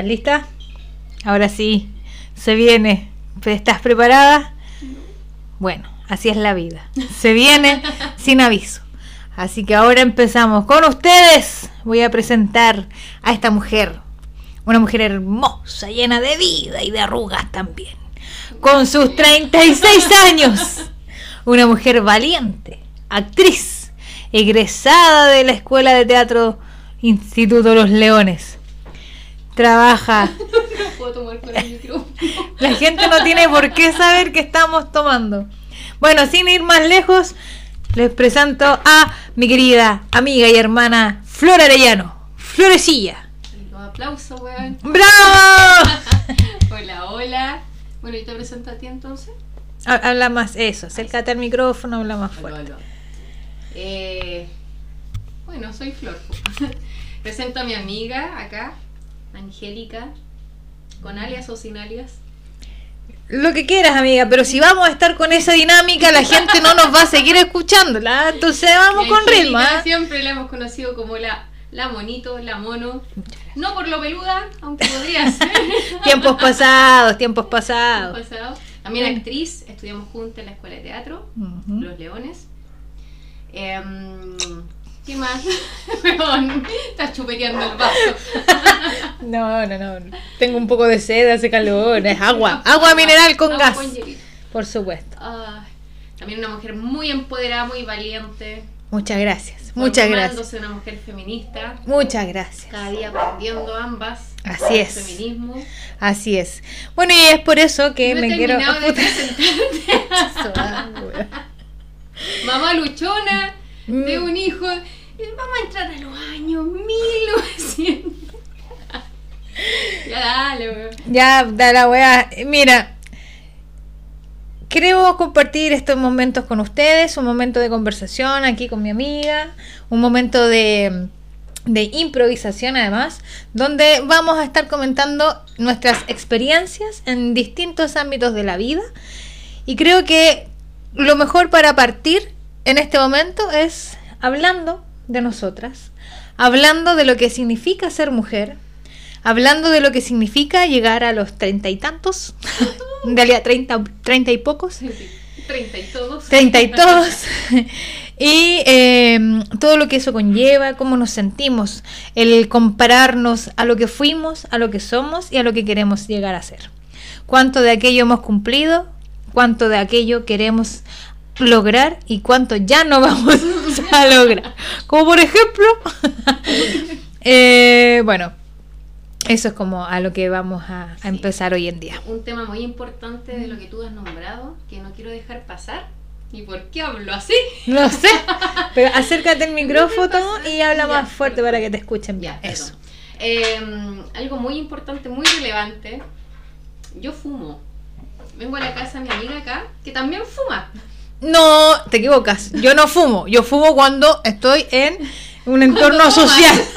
¿Estás lista? Ahora sí, se viene. ¿Estás preparada? Bueno, así es la vida. Se viene sin aviso. Así que ahora empezamos con ustedes. Voy a presentar a esta mujer. Una mujer hermosa, llena de vida y de arrugas también. Con sus 36 años. Una mujer valiente, actriz, egresada de la Escuela de Teatro Instituto Los Leones. Trabaja. No puedo tomar con el micrófono. La gente no tiene por qué saber que estamos tomando. Bueno, sin ir más lejos, les presento a mi querida amiga y hermana Flor Arellano. Florecilla. Los aplausos, weón. ¡Bravo! Hola, hola. Bueno, ¿y te presento a ti entonces? Ha- Habla más eso, acércate al micrófono, habla más fuerte. Eh, bueno, soy Flor. Presento a mi amiga acá, Angélica, con alias o sin alias. Lo que quieras, amiga, pero si vamos a estar con esa dinámica, la gente no nos va a seguir escuchándola. Entonces vamos con ritmo. ¿ah? Siempre la hemos conocido como la, la monito, la mono. No por lo peluda, aunque podría ser. Tiempos pasados, tiempos pasados. pasado. También actriz, estudiamos juntas en la escuela de teatro. Los Leones. Em, ¿Qué más? Perdón, estás chupeteando el vaso. No, no, no. Tengo un poco de sed, hace calor. Es agua. Agua mineral con Agua gas. Por supuesto. Ay, también una mujer muy empoderada, muy valiente. Muchas gracias. Muchas gracias. una mujer feminista. Muchas gracias. Cada día aprendiendo ambas. Así el es. Feminismo. Así es. Bueno, y es por eso que No he me quiero. terminado de ah. Mamá luchona de Mm. un hijo. Vamos a entrar a los años 1900. ya dale, weón. Ya, da la weá. Mira, creo compartir estos momentos con ustedes, un momento de conversación aquí con mi amiga, un momento de, de improvisación además, donde vamos a estar comentando nuestras experiencias en distintos ámbitos de la vida. Y creo que lo mejor para partir en este momento es hablando de nosotras, hablando de lo que significa ser mujer, hablando de lo que significa llegar a los treinta y tantos, en realidad treinta, treinta y pocos, Treinta y todos. treinta y todos, y eh, todo lo que eso conlleva, cómo nos sentimos, el compararnos a lo que fuimos, a lo que somos y a lo que queremos llegar a ser. Cuánto de aquello hemos cumplido, cuánto de aquello queremos lograr y cuánto ya no vamos a lograr. Como por ejemplo, eh, bueno, eso es como a lo que vamos a, a empezar hoy en día. Un tema muy importante de lo que tú has nombrado, que no quiero dejar pasar. ¿Y por qué hablo así? No sé, pero acércate al micrófono y habla Ya, más fuerte perdón. para que te escuchen bien. Ya. Eso. Eh, algo muy importante, muy relevante. Yo fumo. Vengo a la casa de mi amiga acá, que también fuma. No, te equivocas. Yo no fumo. Yo fumo cuando estoy en un entorno social.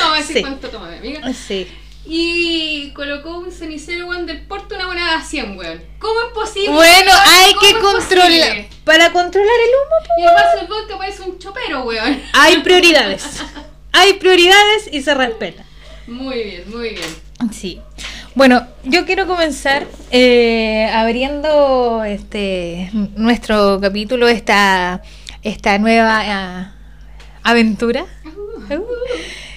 No, decir Sí. cuánto toma mi amiga. Sí. Y colocó un cenicero, weón, del porte una moneda a 100, weón. ¿Cómo es posible? Bueno, weón? hay ¿Cómo que controlar. posible? Para controlar el humo, Y el vaso del vodka parece un chopero, weón. hay prioridades. Hay prioridades y se respeta. Muy bien, muy bien. Sí. Bueno, yo quiero comenzar eh, abriendo este nuestro capítulo, esta, esta nueva ah, aventura. Uh.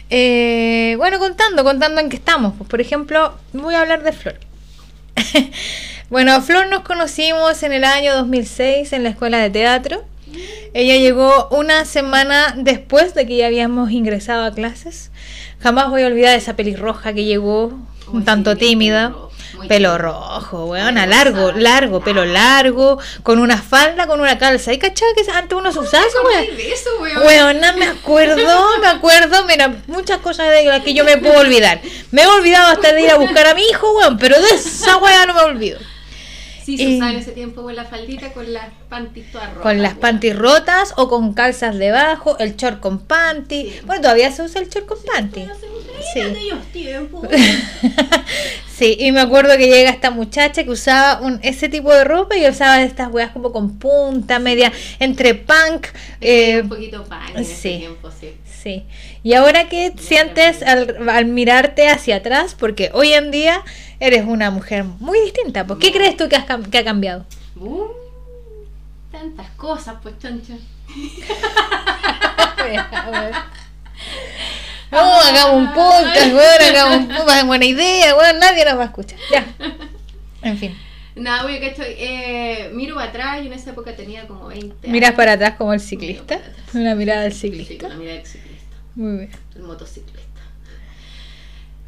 Eh, bueno, contando, contando en qué estamos. Pues, por ejemplo, voy a hablar de Flor. bueno, a Flor nos conocimos en el año 2006 en la escuela de teatro. Ella llegó una semana después de que ya habíamos ingresado a clases. Jamás voy a olvidar esa pelirroja que llegó, un tanto tímida. pelo rojo, Pelo largo, largo, pelo largo, con una falda, con una calza. ¿Y cachaba que antes uno se usaba eso, ¿Cómo weón? weón? Me acuerdo, me acuerdo, mira, muchas cosas de las que yo me puedo olvidar. Me he olvidado hasta de ir a buscar a mi hijo, weón, pero de esa weá no me olvido. Sí, se usaba en ese tiempo con la faldita con las panties todas rojas. Con las weón. panties rotas o con calzas debajo, el short con panty. Bueno, todavía se usa el short con panty. Sí. en aquellos tiempos. sí, y me acuerdo que llega esta muchacha que usaba un, ese tipo de ropa y usaba estas weas como con punta, media, entre punk. Eh, eh, un poquito en ese sí. tiempo, sí. Sí. ¿Y ahora qué sientes al, al mirarte hacia atrás? Porque hoy en día eres una mujer muy distinta. ¿Por qué No. crees tú que, has que ha cambiado? Uh, tantas cosas, pues, chancha. No, hagamos un podcast, weón, hagamos un podcast, buena idea, weón, nadie nos va a escuchar. Ya. En fin. Nada, que estoy. Eh, miro para atrás y en esa época tenía como 20 Miras años. para atrás como el ciclista. Una mirada del Sí, ciclista. con la mirada del ciclista. Muy bien. El motociclista.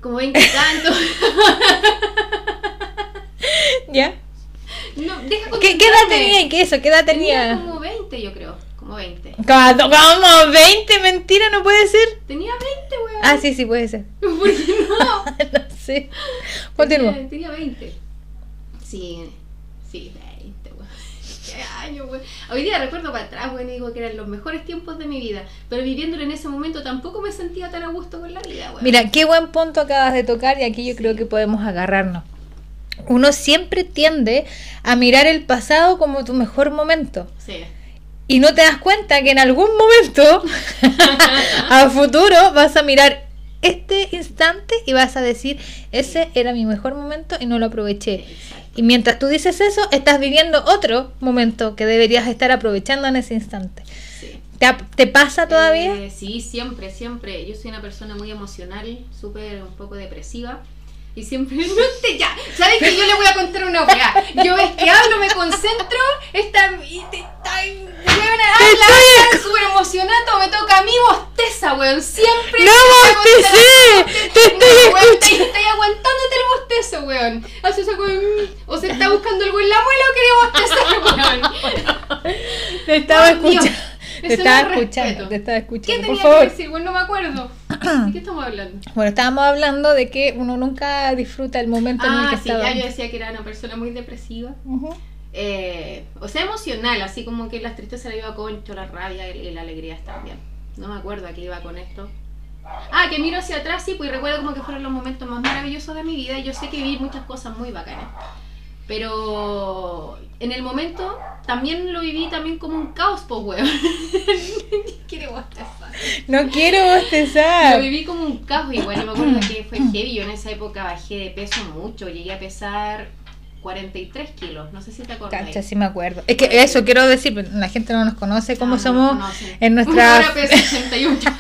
Como 20 y tantos. ¿Ya? no, deja ¿Qué, qué edad tenía qué eso? ¿Qué edad Tenía tenía? como 20, yo creo. Como 20. ¿Cómo, cómo? ¿20? Mentira, no puede ser. Tenía 20, weón. Ah, sí, sí puede ser. ¿Por qué no? no sé. Continúa. Tenía, tenía 20. Sí, sí, 20, weón. Qué año, weón. Hoy día recuerdo para atrás, weón, y digo que eran los mejores tiempos de mi vida. Pero viviéndolo en ese momento tampoco me sentía tan a gusto con la vida, weón. Mira, qué buen punto acabas de tocar y aquí yo creo que podemos agarrarnos. Uno siempre tiende a mirar el pasado como tu mejor momento. Sí. Y no te das cuenta que en algún momento, a futuro, vas a mirar este instante y vas a decir, ese era mi mejor momento y no lo aproveché. Y mientras tú dices eso, estás viviendo otro momento que deberías estar aprovechando en ese instante. Sí. ¿Te, pasa todavía? Eh, sí, siempre, siempre. Yo soy una persona muy emocional, súper un poco depresiva. Y siempre, no te ya. ¿Sabes que yo le voy a contar una weá? Yo es que hablo, me concentro, está, y te, weón, habla, súper emocionado, me toca a mí bosteza, weón. Siempre. ¡No bostecé! ¡Te estoy escuchando! estáis aguantándote el bostezo, weón. Hace esa weón. O se está buscando algo en la muela o quiere bostezar, weón. Te estaba escuchando. Te eso estaba escuchando, te estaba ¿Qué escuchando. tenía Por que favor. decir? Bueno, no me acuerdo. ¿De qué estamos hablando? Bueno, estábamos hablando de que uno nunca disfruta el momento en el que Ah, sí, está. ya yo decía que era una persona muy depresiva. Eh, o sea, emocional, así como que las tristezas la iba concho, la rabia y, la alegría también. No me acuerdo a qué iba con esto. Ah, que miro hacia atrás, sí, pues recuerdo como que fueron los momentos más maravillosos de mi vida. Y yo sé que viví muchas cosas muy bacanas. Pero en el momento también lo viví también como un caos, pues, weón. Bostezar. No quiero Lo bostezar. viví como un caos igual, yo me acuerdo que fue heavy, yo en esa época bajé de peso mucho, llegué a pesar 43 kilos, no sé si te acuerdas. Cacha, sí me acuerdo. Es que eso quiero decir, pero la gente no nos conoce cómo somos no en nuestra. Peso 88.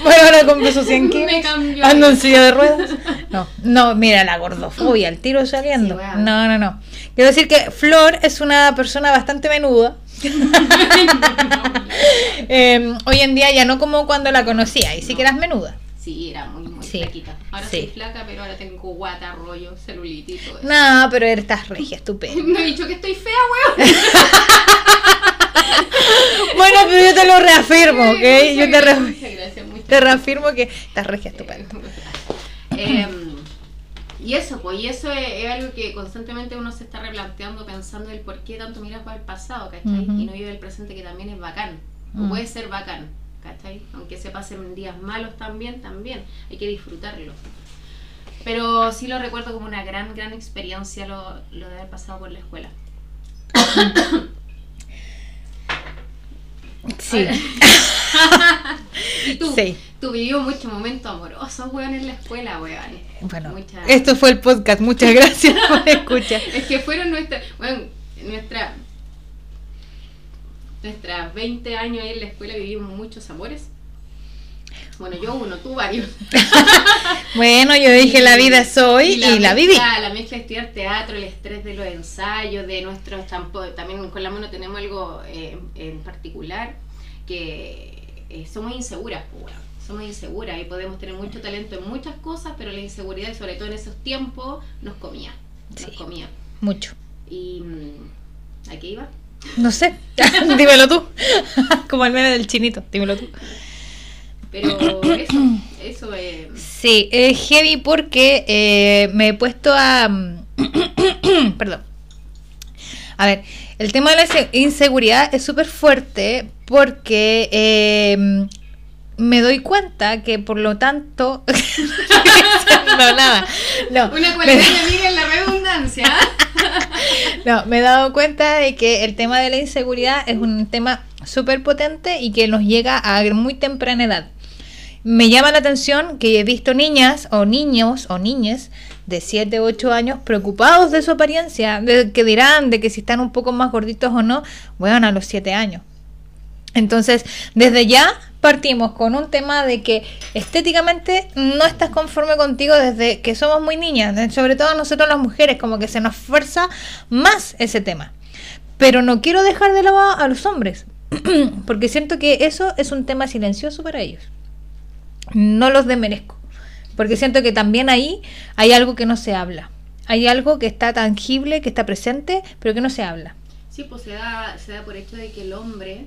Bueno, ahora con peso 100 kilos. Me cambió. Ando en silla de ruedas. No, no, mira la gordofobia, el tiro saliendo. Sí, no, no, no. Quiero decir que Flor es una persona bastante menuda. Eh, hoy en día ya no como cuando la conocía, y sí que eras menuda. Sí, era muy, muy Sí, flaquita. Ahora sí. soy flaca, pero ahora tengo guata, rollo, celulitis y todo eso. No, pero estás regia, estupenda. No he dicho que estoy fea, weón. Bueno, pero yo te lo reafirmo, ¿ok? Muchas Yo te, gracias, re- muchas gracias, muchas te reafirmo que estás regia, estupenda. Em, y eso, pues, y eso es, es algo que constantemente uno se está replanteando pensando el por qué tanto miras para el pasado, ¿cachai? Y no vive el presente que también es bacán, o Mm. puede ser bacán, ¿cachai? Aunque se pasen días malos también, también, hay que disfrutarlo. Pero sí lo recuerdo como una gran, gran experiencia lo, lo de haber pasado por la escuela. Sí, y tú, sí. tú vivió muchos momentos amorosos, weón, en la escuela, weón. Bueno, Muchas- esto fue el podcast. Muchas gracias por escuchar. Es que fueron nuestras, bueno, nuestra, nuestras 20 años ahí en la escuela vivimos muchos amores. Bueno, yo uno, tú varios. Bueno, yo dije la vida soy y, la, viví. mezcla- La mezcla de estudiar teatro, el estrés de los ensayos, de nuestros también con la mano tenemos algo eh, en particular que eh, somos inseguras, pues, weón. somos inseguras y podemos tener mucho talento en muchas cosas, pero la inseguridad, sobre todo en esos tiempos, nos comía, nos Sí. comía. Mucho. Y mm, ¿a qué iba? No sé. Dímelo tú. Como el meme del chinito. Dímelo tú. Pero eso, eso es... Sí, es heavy porque eh, me he puesto a... Perdón. A ver, el tema de la inse- inseguridad es súper fuerte porque eh, me doy cuenta que por lo tanto... no, nada. No, Una de amiga en la redundancia. No, me he dado cuenta de que el tema de la inseguridad es un tema súper potente y que nos llega a muy temprana edad. Me llama la atención que he visto niñas o niños o niñas de 7 u 8 años preocupados de su apariencia, de que dirán de que si están un poco más gorditos o no, bueno, a los 7 años. Entonces, desde ya partimos con un tema de que estéticamente no estás conforme contigo desde que somos muy niñas, sobre todo nosotros las mujeres, como que se nos fuerza más ese tema. Pero no quiero dejar de lado a los hombres, porque siento que eso es un tema silencioso para ellos. No los demerezco, porque siento que también ahí hay algo que no se habla. Hay algo que está tangible, que está presente, pero que no se habla. Sí, pues se da, se da por hecho de que el hombre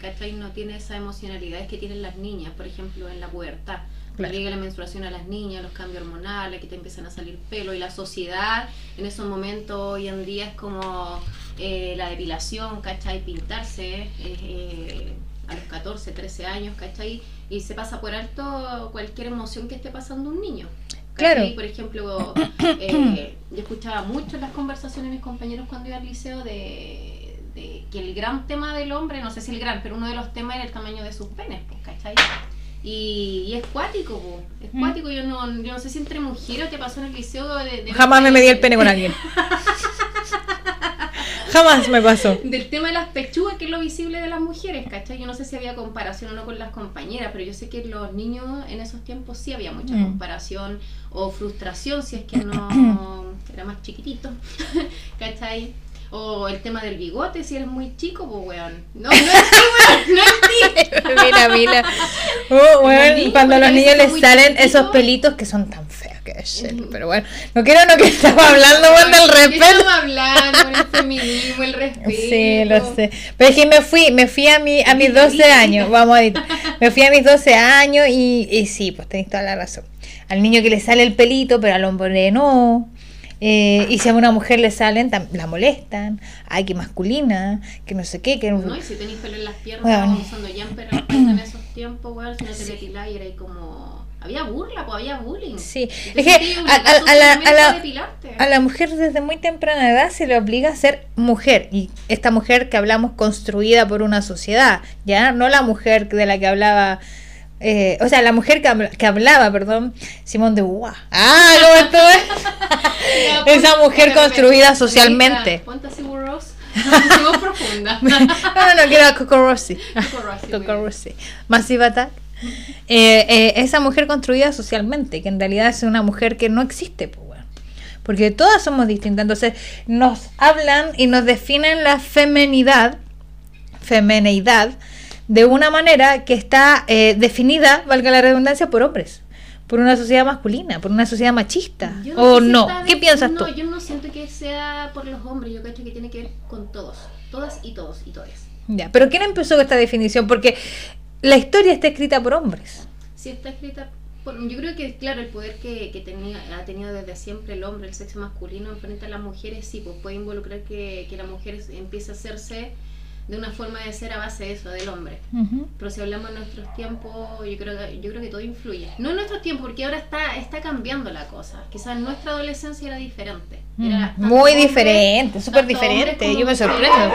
¿cachai? No tiene esa emocionalidad que tienen las niñas, por ejemplo, en la pubertad. Claro. llega la menstruación a las niñas, los cambios hormonales, que te empiezan a salir pelo, y la sociedad en esos momentos hoy en día es como eh, la depilación, ¿cachai? Pintarse eh, a los 14, 13 años, ¿cachai? Y se pasa por alto cualquier emoción que esté pasando un niño. Claro. Por ejemplo, eh, yo escuchaba mucho las conversaciones de mis compañeros cuando iba al liceo de que el gran tema del hombre, no sé si el gran, pero uno de los temas era el tamaño de sus penes, pues, ¿cachai? Y, y es cuático, es mm. cuático. Yo no, yo no sé si entre mujeres te pasó en el liceo de... Jamás me medí el pene con alguien. Jamás me pasó. Del tema de las pechugas, que es lo visible de las mujeres, ¿cachai? Yo no sé si había comparación o no con las compañeras, pero yo sé que los niños en esos tiempos sí había mucha mm. comparación o frustración si es que no era más chiquitito, ¿cachai? O el tema del bigote, si eres muy chico, pues weón. No, no es ti, weón, no es ti. mira, mira. Oh, weón, cuando a los niños les salen esos pelitos que son tan feos que es Pero bueno, no quiero no que estamos hablando, weón, del respeto. Estamos hablando del feminismo, el respeto. Sí, lo sé. Pero es que me fui, me fui a, mi, a mis 12 años, vamos a decir. Me fui a mis 12 años y, y sí, pues tenéis toda la razón. Al niño que le sale el pelito, pero al hombre no eh, y si a una mujer le salen, la molestan. Ay, que masculina, que no sé qué. Que... No, y si tenéis pelo en las piernas, bueno. usando jumper en esos tiempos, weón, si no te sí. y era ahí como. Había burla, pues había bullying. Sí, es que a, a, la, a, la, a la mujer desde muy temprana edad se le obliga a ser mujer. Y esta mujer que hablamos construida por una sociedad, ya no la mujer de la que hablaba eh, o sea, la mujer que, hablaba, perdón, Simón de Beauvoir. Ah, ¿cómo estuvo? Esa mujer construida socialmente. Ponte así profunda. no, no, no, quiero a Coco Rossi. Coco Rossi. Massive Attack. Eh, eh, esa mujer construida socialmente, que en realidad es una mujer que no existe, pues, bueno, porque todas somos distintas. Entonces, nos hablan y nos definen la femenidad, femeneidad, de una manera que está eh, definida, valga la redundancia, por hombres, por una sociedad masculina, por una sociedad machista. ¿O no? ¿Qué piensas tú? No, yo no siento que sea por los hombres, yo creo que tiene que ver con todos, todas y todos y todas. Ya, pero ¿quién empezó con esta definición? Porque la historia está escrita por hombres. Sí, está escrita por, yo creo que, claro, el poder que, que tenía, ha tenido desde siempre el hombre, el sexo masculino, frente a las mujeres, sí, pues puede involucrar que, que la mujer empiece a hacerse de una forma de ser a base de eso, del hombre. Pero si hablamos de nuestros tiempos, yo creo, que, yo creo que todo influye. No en nuestros tiempos, porque ahora está, está cambiando la cosa. Quizás nuestra adolescencia era diferente. Era Muy diferente, súper diferente. Yo me sorprendo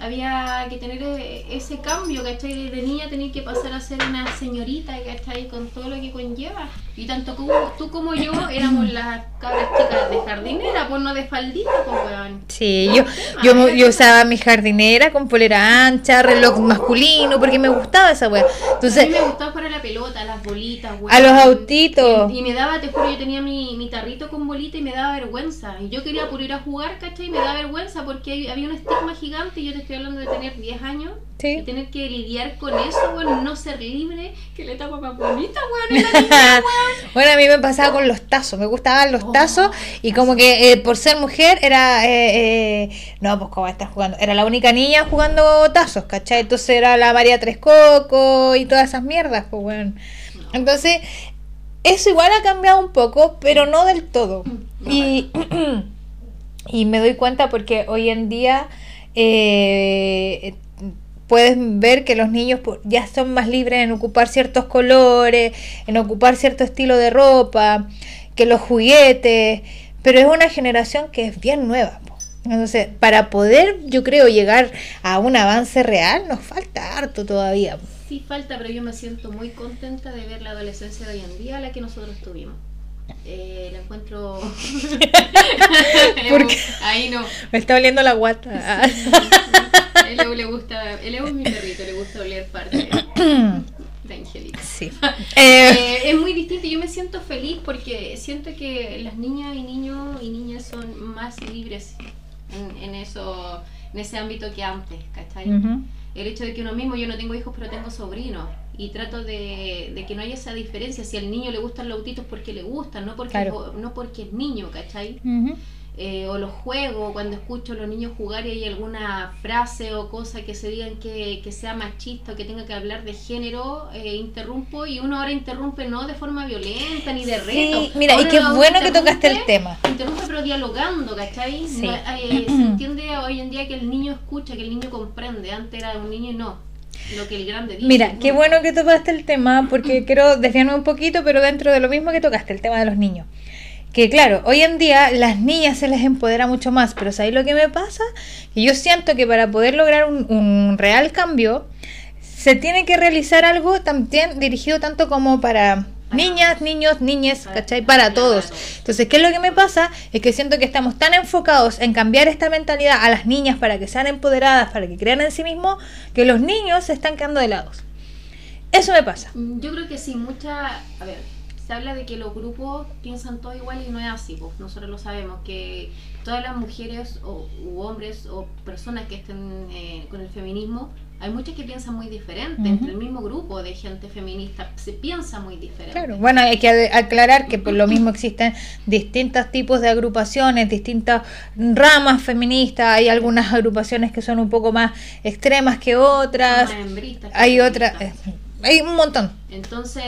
había que tener e, ese cambio, ¿cachai? De niña tenía que pasar a ser una señorita, ¿cachai? Con todo lo que conlleva. Y tanto como, tú como yo éramos las cabras chicas de jardinera, pues no de faldita, pues weón. Sí, yo, yo, yo, usaba mi jardinera con polera ancha, reloj masculino, porque me gustaba esa weá. Entonces, a mí me gustaba fuera la pelota, las bolitas, weón. A los autitos. Y, me daba, te juro, yo tenía mi, mi tarrito con bolita y me daba vergüenza. Y yo quería por ir a jugar, ¿cachai? Y me daba vergüenza porque había un estigma gigante y yo te estoy hablando de tener 10 años y tener que lidiar con eso, bueno, no ser libre, que le tapa más bonita, bueno, bueno, a mí me pasaba con los tazos, me gustaban los oh, tazos y como que eh, por ser mujer era, eh, eh, no, pues como estar jugando, era la única niña jugando tazos, ¿cachai? Entonces era la María Tres Coco y todas esas mierdas, pues bueno. Entonces, eso igual ha cambiado un poco, pero no del todo. y, y me doy cuenta porque hoy en día eh, puedes ver que los niños ya son más libres en ocupar ciertos colores, en ocupar cierto estilo de ropa, que los juguetes, pero es una generación que es bien nueva. Entonces, para poder, yo creo, llegar a un avance real, nos falta harto todavía. Sí, falta, pero yo me siento muy contenta de ver la adolescencia de hoy en día, la que nosotros tuvimos. Eh, la encuentro. Porque Ahí no. me está oliendo la guata. A Leo le gusta. Leo es mi perrito, le gusta oler parte de Angélica. sí. Eh, Eh, es muy distinto. Yo me siento feliz porque siento que las niñas y niños y niñas son más libres en, en eso, en ese ámbito que antes, ¿cachai? El hecho de que uno mismo, yo no tengo hijos, pero tengo sobrinos. Y trato de, de que no haya esa diferencia. Si al niño le gustan los autitos, porque le gustan, no porque, Claro. no porque es niño, ¿cachai? Eh, o los juegos, cuando escucho a los niños jugar y hay alguna frase o cosa que se digan que, que sea machista o que tenga que hablar de género, eh, interrumpo y uno ahora interrumpe no de forma violenta ni de reto. Sí, mira, y qué bueno que tocaste el tema. Interrumpe pero dialogando, ¿cachai? Sí. No, eh, se entiende hoy en día que el niño escucha, que el niño comprende. Antes era un niño y no. Lo que el grande dice. Mira, ¿no? qué bueno que tocaste el tema, porque quiero desviarme un poquito, pero dentro de lo mismo que tocaste, el tema de los niños. Que claro, hoy en día las niñas se les empodera mucho más, pero ¿sabéis lo que me pasa? Que yo siento que para poder lograr un, un real cambio, se tiene que realizar algo también dirigido tanto como para niñas, niños, niñes, ¿cachai? Para todos. Entonces, ¿qué es lo que me pasa? Es que siento que estamos tan enfocados en cambiar esta mentalidad a las niñas para que sean empoderadas, para que crean en sí mismos, que los niños se están quedando de lado. Eso me pasa. Mm, Yo creo que sí, mucha. A ver, se habla de que los grupos piensan todo igual y no es así, pues nosotros lo sabemos, que todas las mujeres o, u hombres o personas que estén eh, con el feminismo, hay muchas que piensan muy diferente. Entre el mismo grupo de gente feminista se piensa muy diferente. Claro, bueno, hay que aclarar que por lo mismo existen distintos tipos de agrupaciones, distintas ramas feministas, hay algunas agrupaciones que son un poco más extremas que otras, hembristas que hay otras, eh, hay un montón. Entonces,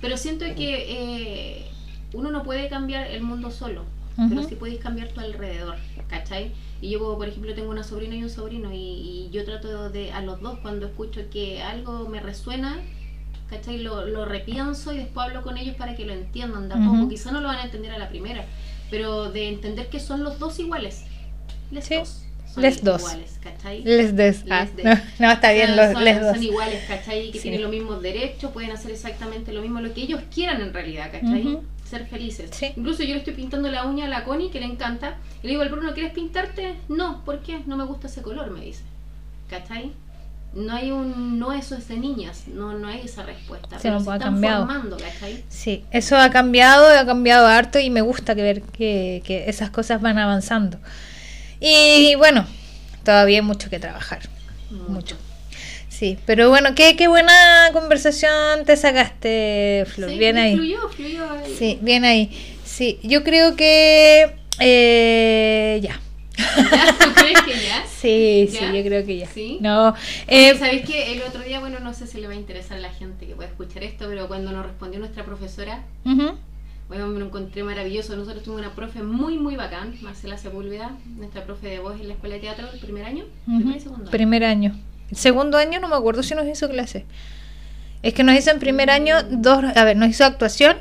pero siento que eh, uno no puede cambiar el mundo solo, pero sí puedes cambiar tu alrededor, ¿cachai? Y yo, por ejemplo, tengo una sobrina y un sobrino y, y yo trato de, a los dos, cuando escucho que algo me resuena, ¿cachai? Lo, lo repienso y después hablo con ellos para que lo entiendan de a Ujú. poco. Quizá no lo van a entender a la primera, pero de entender que son los dos iguales. Les Sí, dos. Son les dos. iguales, ¿cachai? Les des. ah, Les des. no, no, está bien, los, son, les dos. son iguales, ¿cachai? Que Sí. tienen los mismos derechos, pueden hacer exactamente lo mismo, lo que ellos quieran en realidad, ¿cachai? Ser felices. Sí. Incluso yo le estoy pintando la uña a la Connie, que le encanta, y le digo al Bruno, ¿quieres pintarte? No, ¿por qué? No me gusta ese color, me dice. ¿Cachai? No hay un, no eso es de niñas, no, no hay esa respuesta. Sí, pero se ha están cambiado. formando, ¿cachai? Sí, eso ha cambiado, ha cambiado harto y me gusta que ver que, que esas cosas van avanzando. Y bueno, todavía hay mucho que trabajar. Mucho. Sí, pero bueno, qué, qué buena conversación te sacaste, Flor. Sí, bien ahí. Fluyó, fluyó ahí. Sí, bien ahí. Sí, yo creo que eh, ya. ¿Ya? ¿Tú crees que ya? Sí, sí, yo creo que ya. ¿Sí? No, eh, ¿Sabéis que el otro día, bueno, no sé si le va a interesar a la gente que pueda escuchar esto, pero cuando nos respondió nuestra profesora, bueno, me lo encontré maravilloso. Nosotros tuvimos una profe muy, muy bacán, Marcela Sepúlveda, nuestra profe de voz en la escuela de teatro, el primer año, primer y segundo año. primer año. El segundo año no me acuerdo si nos hizo clase. Es que nos hizo en primer año dos, a ver, nos hizo actuación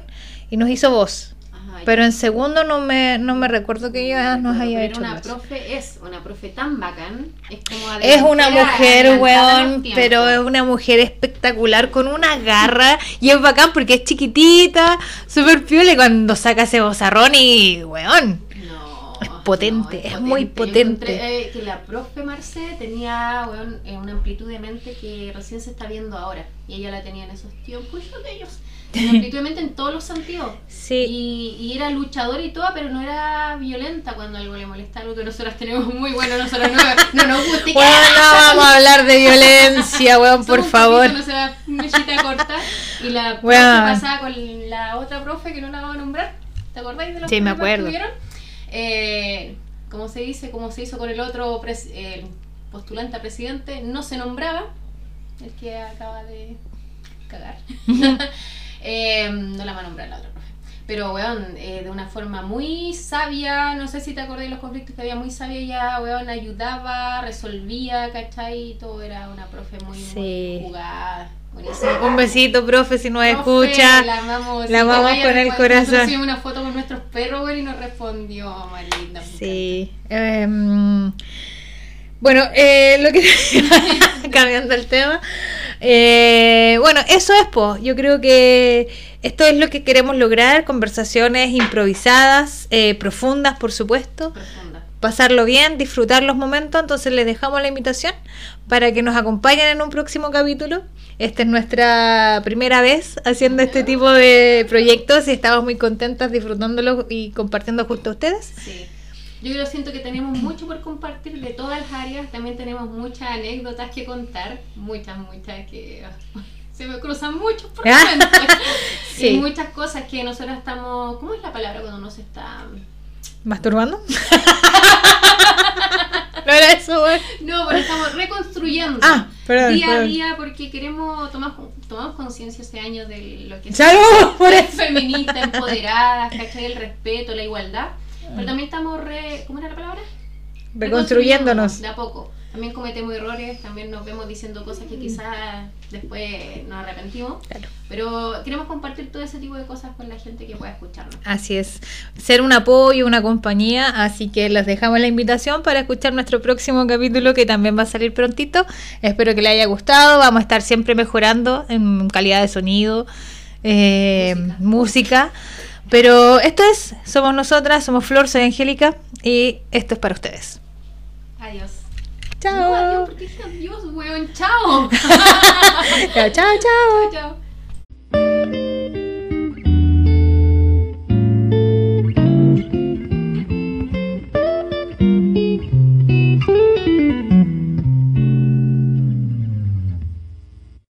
y nos hizo voz. Ajá. Pero en segundo no me, no me recuerdo que ella nos Pero haya era hecho una clase. profe, es una profe tan bacán, es como Es una mujer, weón, pero es una mujer espectacular, con una garra, y es bacán porque es chiquitita, súper piola, y cuando saca ese bozarrón y, weón, No, Es potente, es muy Yo potente. encontré, eh, que la profe Marce tenía weón, eh, una amplitud de mente que recién se está viendo ahora. Y ella la tenía en esos tiempos de ellos. Amplitud de mente en todos los sentidos. sí, Y, y era luchadora y todo, pero no era violenta cuando algo le molestaba, algo que nosotros tenemos muy bueno, nosotros no, no nos gusta. y Weón, no vamos a hablar de violencia, weón, por favor. no se va mechita corta. Y la Weón. pasaba con la otra profe que no la vamos a nombrar. ¿Te acordáis de los Sí, me problemas que acuerdo. tuvieron? Eh, como se dice, como se hizo con el otro pres- el postulante a presidente, no se nombraba, el que acaba de cagar. Eh, no la va a nombrar la otra. Pero, weón, eh, de una forma muy sabia, no sé si te acordás de los conflictos que había, muy sabia ella, weón, ayudaba, resolvía, ¿cachai? Todo era una profe muy, Sí. muy jugada. Buenísima. Un besito, profe, si nos Profe, escucha. La amamos, la amamos con el corazón. Nosotros una foto con nuestros perros, y nos respondió Marinda. Sí. Em, bueno, eh, lo que cambiando el tema. Eh, bueno, eso es, pues. Yo creo que esto es lo que queremos lograr, conversaciones improvisadas, eh, profundas, por supuesto. Profunda. Pasarlo bien, disfrutar los momentos. Entonces les dejamos la invitación para que nos acompañen en un próximo capítulo. Esta es nuestra primera vez haciendo este tipo de proyectos y estamos muy contentas disfrutándolos y compartiendo junto a ustedes. Sí. Yo creo siento que tenemos mucho por compartir de todas las áreas. También tenemos muchas anécdotas que contar. Muchas, muchas que ah, se me cruzan muchos por Ah, sí. Y muchas cosas que nosotros estamos. ¿Cómo es la palabra cuando uno se está.? ¿Masturbando? no era eso. No, pero estamos reconstruyendo. Ah, perdón, día a día porque queremos tomar tomamos conciencia hace años de lo que es feminista, empoderada, ¿cachai? El respeto, la igualdad. Pero también estamos re... ¿Cómo era la palabra? Reconstruyéndonos. De a poco. También cometemos errores, también nos vemos diciendo cosas que quizás después nos arrepentimos. Claro. Pero queremos compartir todo ese tipo de cosas con la gente que pueda escucharnos. Así es, ser un apoyo, una compañía, así que les dejamos la invitación para escuchar nuestro próximo capítulo que también va a salir prontito. Espero que les haya gustado, vamos a estar siempre mejorando en calidad de sonido, eh, Música. música. Pero esto es, somos nosotras, somos Flor, soy Angélica y esto es para ustedes. Adiós. Chao. No, adiós, porque dije adiós, weón. Chao. chao, chao, chao. chao.